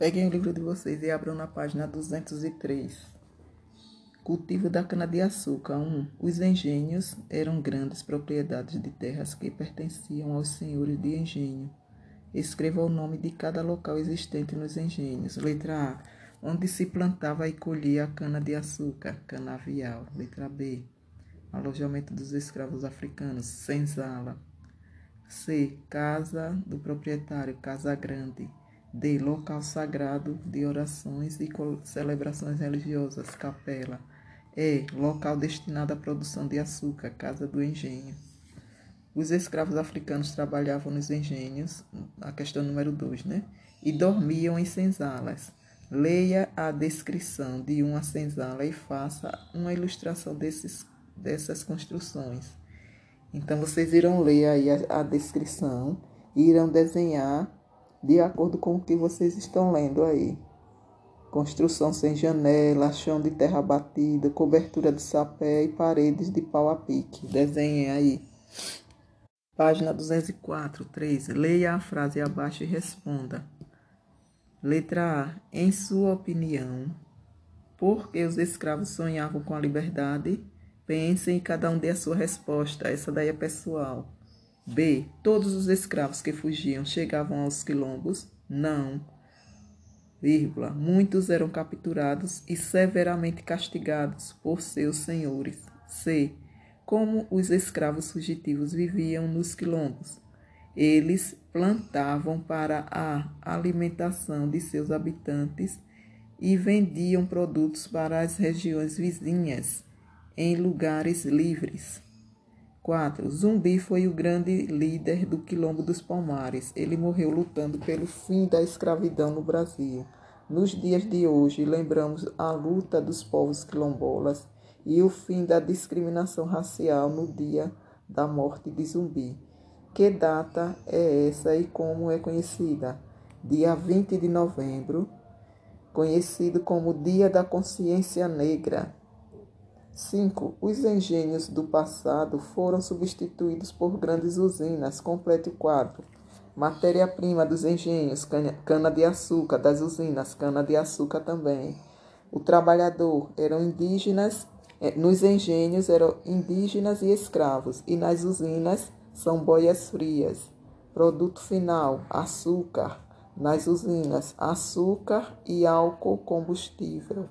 Peguem o livro de vocês e abram na página 203. Cultivo da cana-de-açúcar. 1. Um, os engenhos eram grandes propriedades de terras que pertenciam aos senhores de engenho. Escreva o nome de cada local existente nos engenhos. Letra A. Onde se plantava e colhia a cana-de-açúcar, canavial. Letra B. Alojamento dos escravos africanos, senzala. C. Casa do proprietário, casa grande. D. Local sagrado de orações e celebrações religiosas, capela. E. Local destinado à produção de açúcar, casa do engenho. Os escravos africanos trabalhavam nos engenhos, a questão número 2, né? E dormiam em senzalas. Leia a descrição de uma senzala e faça uma ilustração desses, dessas construções. Então, vocês irão ler aí a, a descrição e irão desenhar de acordo com o que vocês estão lendo aí. Construção sem janela, chão de terra batida, cobertura de sapé e paredes de pau a pique. Desenhem aí. Página 204, 3. Leia a frase abaixo e responda. Letra A. Em sua opinião, por que os escravos sonhavam com a liberdade? Pensem e cada um dê a sua resposta. Essa daí é pessoal. B. Todos os escravos que fugiam chegavam aos quilombos? Não. Vírgula. Muitos eram capturados e severamente castigados por seus senhores. C. Como os escravos fugitivos viviam nos quilombos? Eles plantavam para a alimentação de seus habitantes e vendiam produtos para as regiões vizinhas em lugares livres. 4. Zumbi foi o grande líder do Quilombo dos Palmares. Ele morreu lutando pelo fim da escravidão no Brasil. Nos dias de hoje, lembramos a luta dos povos quilombolas e o fim da discriminação racial no dia da morte de Zumbi. Que data é essa e como é conhecida? Dia 20 de novembro, conhecido como Dia da Consciência Negra. 5. Os engenhos do passado foram substituídos por grandes usinas. Complete o quadro. Matéria-prima dos engenhos, cana-de-açúcar, das usinas, cana-de-açúcar também. O trabalhador eram indígenas, eh, nos engenhos eram indígenas e escravos, e nas usinas são boias frias. Produto final: açúcar. Nas usinas, açúcar e álcool combustível.